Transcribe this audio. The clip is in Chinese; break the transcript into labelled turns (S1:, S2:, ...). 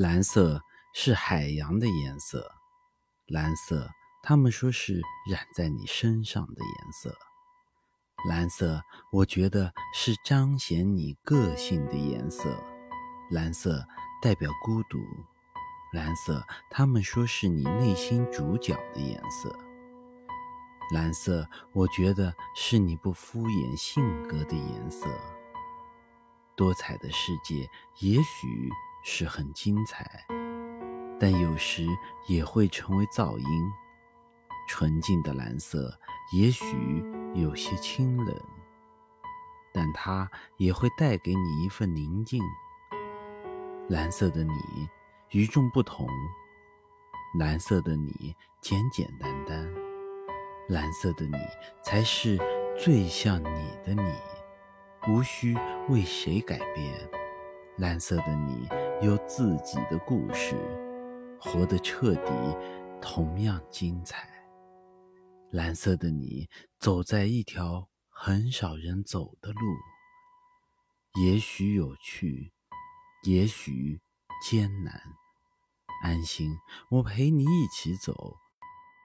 S1: 蓝色是海洋的颜色，蓝色他们说是染在你身上的颜色。蓝色，我觉得是彰显你个性的颜色。蓝色代表孤独，蓝色他们说是你内心主角的颜色。蓝色，我觉得是你不敷衍性格的颜色。多彩的世界也许是很精彩，但有时也会成为噪音。纯净的蓝色也许有些清冷，但它也会带给你一份宁静。蓝色的你与众不同，蓝色的你简简单单。蓝色的你才是最像你的你，无需为谁改变。蓝色的你有自己的故事，活得彻底，同样精彩。蓝色的你走在一条很少人走的路，也许有趣，也许艰难。安心，我陪你一起走。